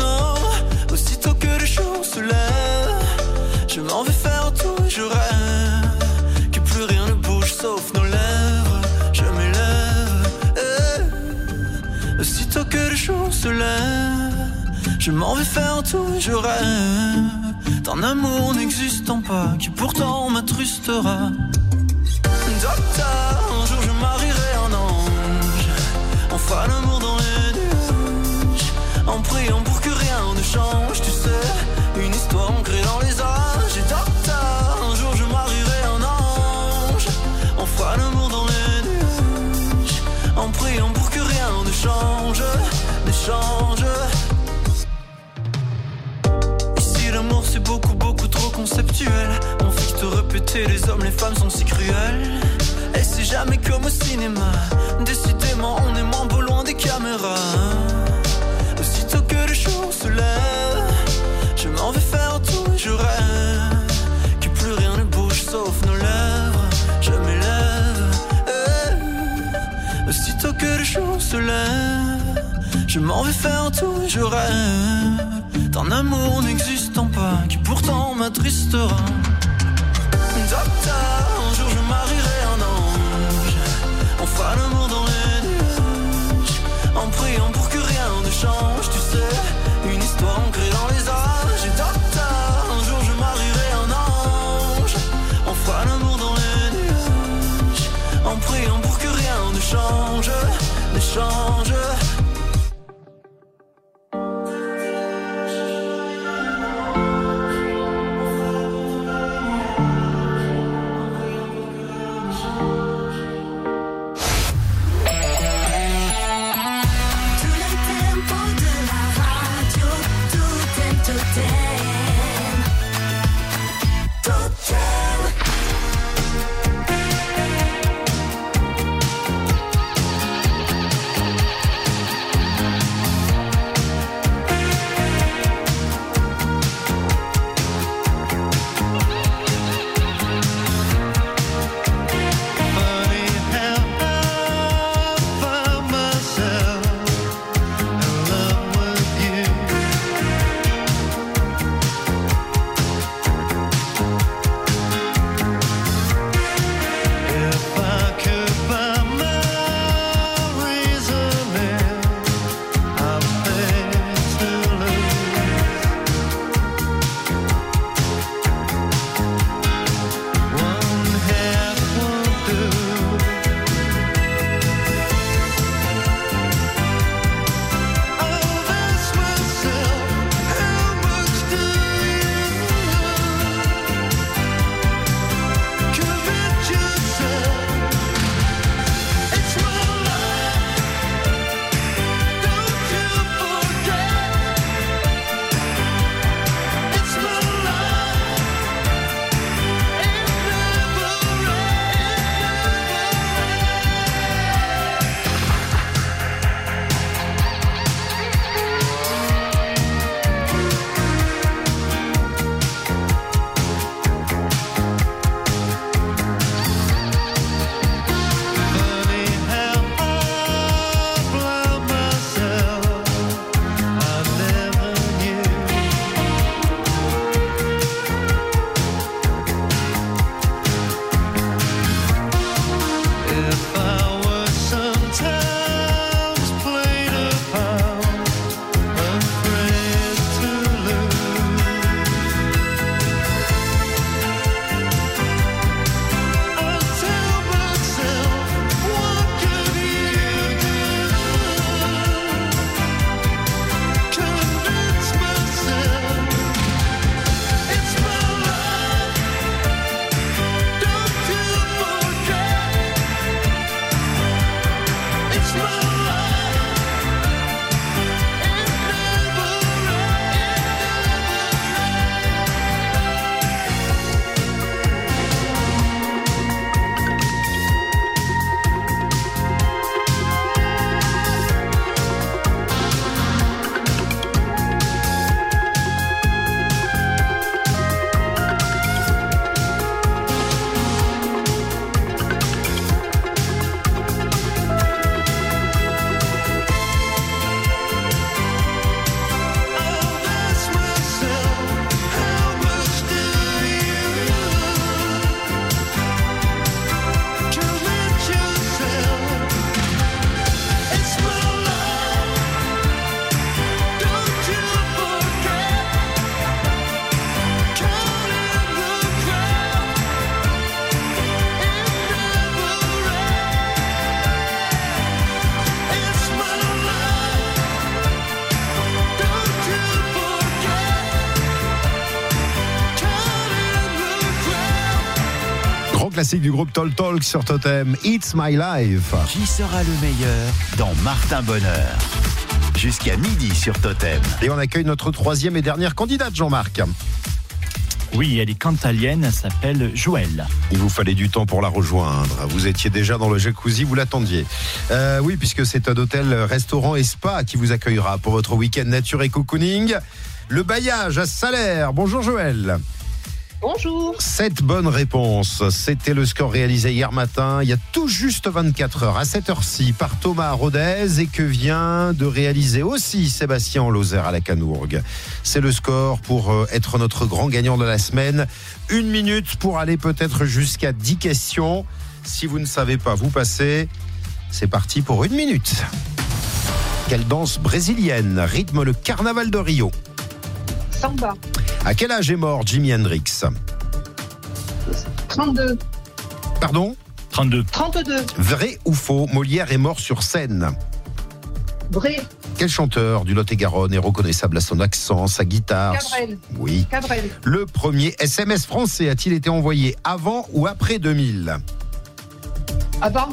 je m'en vais faire tout je rêve. D'un amour n'existant pas, qui pourtant m'attrustera. Docteur, un jour je marierai un ange. Fera l'amour dans les nuages. En priant pour que rien ne change, conceptuel. On fait que te les hommes les femmes sont si cruels. Et c'est jamais comme au cinéma. Décidément on est moins beau loin des caméras. Aussitôt que le jour se lève Je m'en vais faire tout et je rêve Que plus rien ne bouge sauf nos lèvres. Je m'élève eh. Aussitôt que le jour se lève Je m'en vais faire tout et je rêve d'un amour n'existant pas qui pourtant m'attristera. Classique du groupe Tol Talk sur Totem, It's My Life. Qui sera le meilleur dans Martin Bonheur? Jusqu'à midi sur Totem. Et on accueille notre troisième et dernière candidate, Jean-Marc. Oui, elle est cantalienne, elle s'appelle Joël. Il vous fallait du temps pour la rejoindre. Vous étiez déjà dans le jacuzzi, vous l'attendiez. Euh, oui, puisque c'est un hôtel, restaurant et spa qui vous accueillera pour votre week-end nature et cocooning. Le bailliage à Salaire. Bonjour Joël. Bonjour. Sept bonnes réponses. C'était le score réalisé hier matin, il y a tout juste 24 heures, à cette heure-ci, par Thomas Rodez et que vient de réaliser aussi Sébastien Lozère à la Canourgue. C'est le score pour euh, être notre grand gagnant de la semaine. Une minute pour aller peut-être jusqu'à 10 questions. Si vous ne savez pas, vous passez. C'est parti pour une minute. Quelle danse brésilienne rythme le carnaval de Rio? Samba. À quel âge est mort Jimi Hendrix 32. Pardon 32. 32. Vrai ou faux Molière est mort sur scène. Vrai. Quel chanteur du Lot-et-Garonne est reconnaissable à son accent, sa guitare Cabrel. Oui. Cabrel. Le premier SMS français a-t-il été envoyé avant ou après 2000 Avant.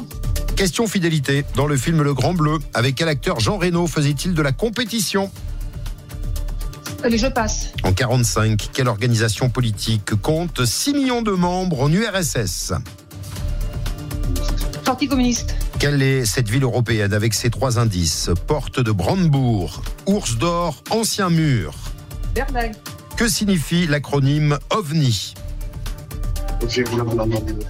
Question fidélité. Dans le film Le Grand Bleu, avec quel acteur Jean Reno faisait-il de la compétition? Allez, je passe. En 45, quelle organisation politique compte 6 millions de membres en URSS Parti communiste. Quelle est cette ville européenne avec ses trois indices? Porte de Brandebourg, Ours d'Or, Ancien Mur. Berlin. Que signifie l'acronyme OVNI?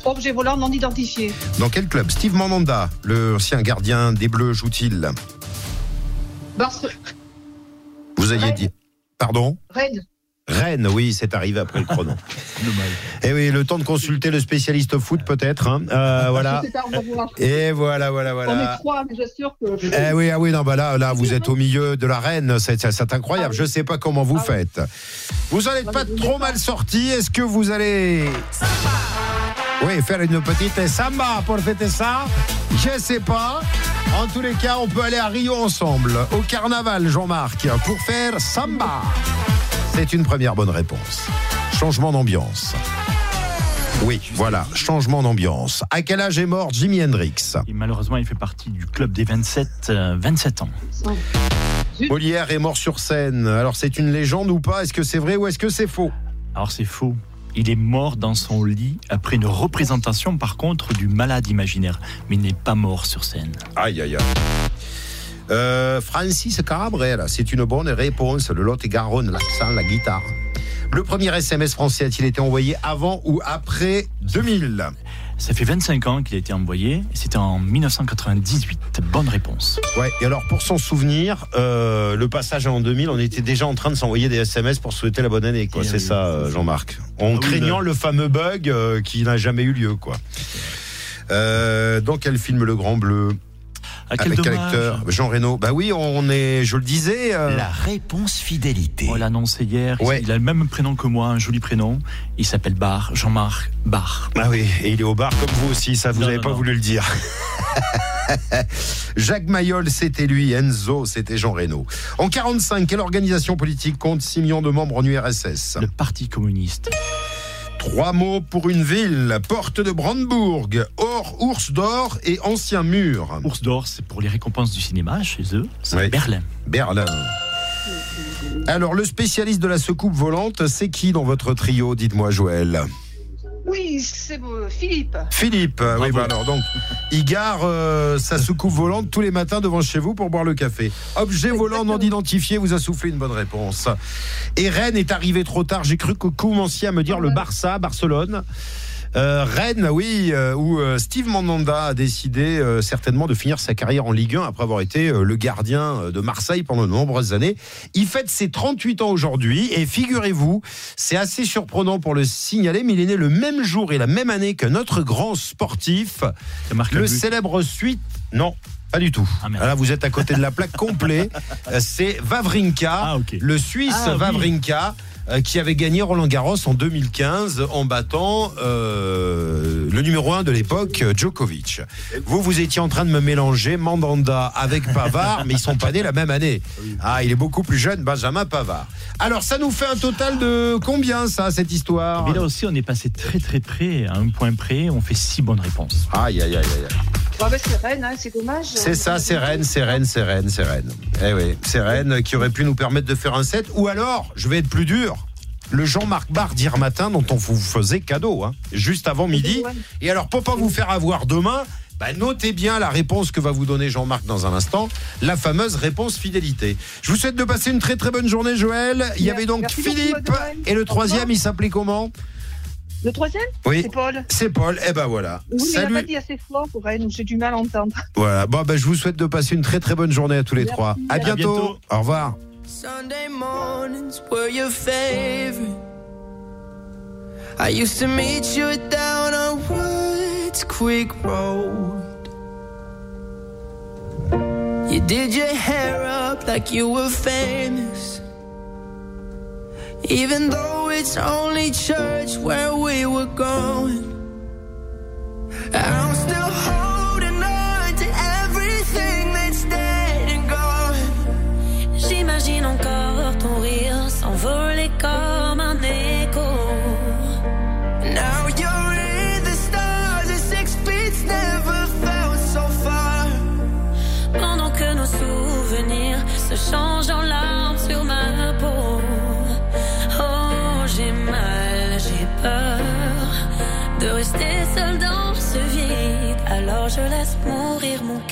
Objet volant non identifié. Dans quel club? Steve Mandanda, le ancien gardien des Bleus, joue-t-il? Barcelone. Vous ayez dit. Pardon Rennes. Rennes, oui, c'est arrivé après le chrono. Et oui, le temps de consulter le spécialiste foot peut-être. hein. Euh, voilà. Va voir. Et voilà, voilà, On est voilà. trois, mais j'assure que. Eh oui, ah oui, non, bah là, là, vous êtes au milieu de la reine, c'est incroyable. Je sais pas comment vous faites. Vous n'allez pas trop mal sorti. Est-ce que vous allez, oui, faire une petite samba pour fêter ça Je sais pas. En tous les cas, on peut aller à Rio ensemble, au carnaval, Jean-Marc, pour faire samba. C'est une première bonne réponse. Changement d'ambiance. Oui, voilà, changement d'ambiance. À quel âge est mort Jimi Hendrix? Et malheureusement, il fait partie du club des 27, euh, 27 ans. Molière est mort sur scène. Alors c'est une légende ou pas? Est-ce que c'est vrai ou est-ce que c'est faux? Alors c'est faux. Il est mort dans son lit après une représentation, par contre, du malade imaginaire. Mais il n'est pas mort sur scène. Aïe, aïe, aïe. Euh, Francis Cabrera, c'est une bonne réponse. Le Lot-et-Garonne, l'accent, la guitare. Le premier SMS français a-t-il été envoyé avant ou après 2000 Ça fait 25 ans qu'il a été envoyé. C'était en 1998. Bonne réponse. Ouais, et alors pour s'en souvenir, euh, le passage en 2000, on était déjà en train de s'envoyer des SMS pour souhaiter la bonne année, quoi. C'est ça, euh, Jean-Marc. En Ah oui, craignant le- le fameux bug euh, qui n'a jamais eu lieu, quoi. Euh, dans quel film Le Grand Bleu? Ah, quel Avec quel acteur Jean Reno. Bah oui, on est, je le disais. euh, La réponse fidélité. On l'a annoncé hier. Ouais. Il a le même prénom que moi, un joli prénom. Il s'appelle Bar, Jean-Marc Bar. Ah oui, et il est au bar comme vous aussi, ça vous n'avez pas non. voulu le dire. Jacques Mayol, c'était lui. Enzo, c'était Jean Reno. En 45, quelle organisation politique compte 6 millions de membres en URSS Le Parti communiste. Trois mots pour une ville. Porte de Brandebourg, Or, Ours d'Or et Ancien Mur. Ours d'or, c'est pour les récompenses du cinéma chez eux. C'est. Berlin. Berlin. Alors, le spécialiste de la secoupe volante, c'est qui dans votre trio Dites-moi, Joël? Oui, c'est euh, Philippe. Philippe, euh, oui, bah alors donc, il gare euh, sa soucoupe volante tous les matins devant chez vous pour boire le café. Objet volant non identifié, vous a soufflé une bonne réponse. Et Rennes est arrivé trop tard. J'ai cru que vous commenciez à me dire le Barça, Barcelone. Euh, Rennes, oui, euh, où euh, Steve Mandanda a décidé euh, certainement de finir sa carrière en Ligue 1 après avoir été le gardien de Marseille pendant de nombreuses années. Il fête ses 38 ans aujourd'hui et figurez-vous, c'est assez surprenant pour le signaler, mais il est né le même jour et la même année que notre grand sportif, le célèbre suite. Non. Pas du tout. Ah. Là, vous êtes à côté de la plaque complet. C'est Vavrinka, Ah, le Suisse Ah. Vavrinka. Qui avait gagné Roland Garros en 2015 en battant euh, le numéro 1 de l'époque, Djokovic. Vous, vous étiez en train de me mélanger Mandanda avec Pavard, mais ils sont pas nés la même année. Ah, il est beaucoup plus jeune, Benjamin Pavard. Alors, ça nous fait un total de combien, ça, cette histoire? Mais là aussi, on est passé très très près, à un point près. On fait six bonnes réponses. Aïe, aïe, aïe, aïe. Ah bah, c'est Rennes, hein, c'est dommage. C'est ça, c'est Rennes, c'est Rennes, c'est Rennes, c'est Rennes. Eh oui, c'est Rennes qui aurait pu nous permettre de faire un set. Ou alors, je vais être plus dur, le Jean-Marc Barre d'hier matin dont on vous faisait cadeau, hein, juste avant midi. Et alors, pour pas vous faire avoir demain, bah, notez bien la réponse que va vous donner Jean-Marc dans un instant, la fameuse réponse fidélité. Je vous souhaite de passer une très très bonne journée, Joël. Il y avait donc Merci Philippe et le troisième, il s'appelait comment? Le troisième Oui. C'est Paul. C'est Paul. Eh ben voilà. Oui, mais il n'a Salut. pas dit assez fort pour Rennes, ou j'ai du mal à entendre. Voilà. Bon, ben, je vous souhaite de passer une très très bonne journée à tous les trois. À À bientôt. bientôt. Au revoir. Sunday mornings were your favorite. I used to meet you down on Woods Creek Road. You did your hair up like you were famous. Even though it's only church where we were going. I'm still holding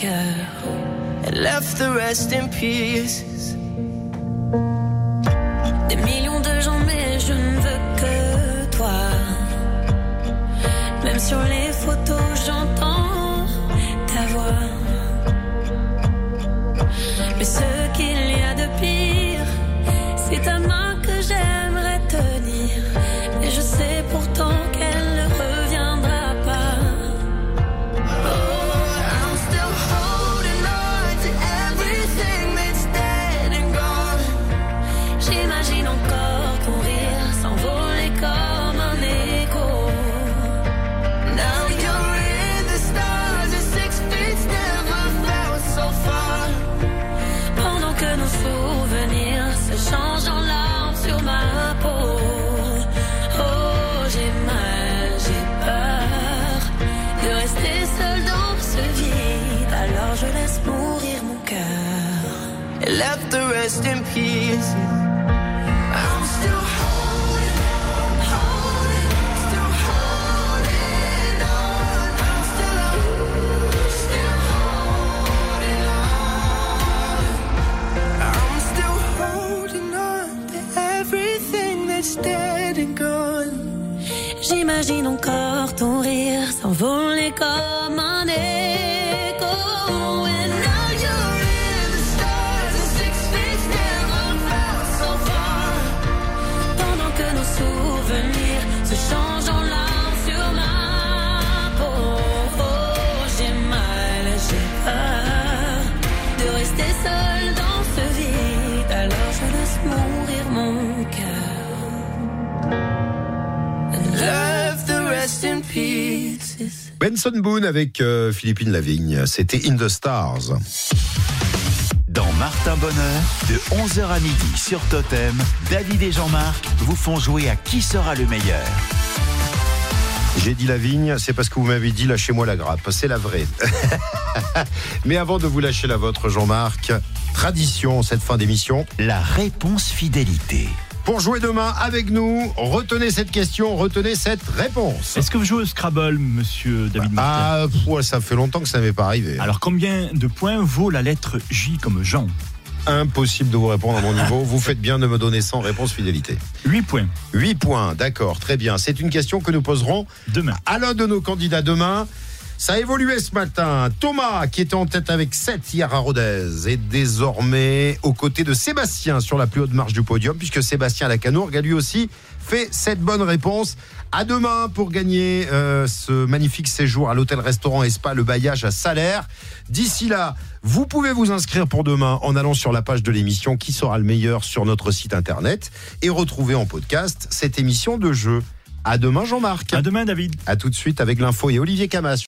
cœur. And left the rest in pieces. Des millions de gens, mais je ne veux que toi. Même sur les photos, j'entends J'imagine encore ton rire s'envoler comme un écho. Benson Boone avec euh, Philippine Lavigne. C'était In the Stars. Dans Martin Bonheur, de 11h à midi sur Totem, David et Jean-Marc vous font jouer à qui sera le meilleur. J'ai dit la vigne, c'est parce que vous m'avez dit lâchez-moi la grappe. C'est la vraie. Mais avant de vous lâcher la vôtre, Jean-Marc, tradition cette fin d'émission. La réponse fidélité. Pour jouer demain avec nous, retenez cette question, retenez cette réponse. Est-ce que vous jouez au Scrabble, monsieur David Martin Ah, pff, ouais, ça fait longtemps que ça m'est pas arrivé. Alors, combien de points vaut la lettre J comme Jean Impossible de vous répondre à mon niveau. Vous faites bien de me donner 100 réponses fidélité. 8 points. 8 points, d'accord, très bien. C'est une question que nous poserons Demain. à l'un de nos candidats demain. Ça a évolué ce matin. Thomas, qui était en tête avec 7 hier à Rodez, est désormais aux côtés de Sébastien sur la plus haute marche du podium, puisque Sébastien Lacanourgue a lui aussi fait cette bonne réponse. À demain pour gagner euh, ce magnifique séjour à l'hôtel-restaurant et spa Le Bailliage à Salaire. D'ici là, vous pouvez vous inscrire pour demain en allant sur la page de l'émission qui sera le meilleur sur notre site internet et retrouver en podcast cette émission de jeu. À demain Jean-Marc. À demain David. À tout de suite avec l'info et Olivier Camas.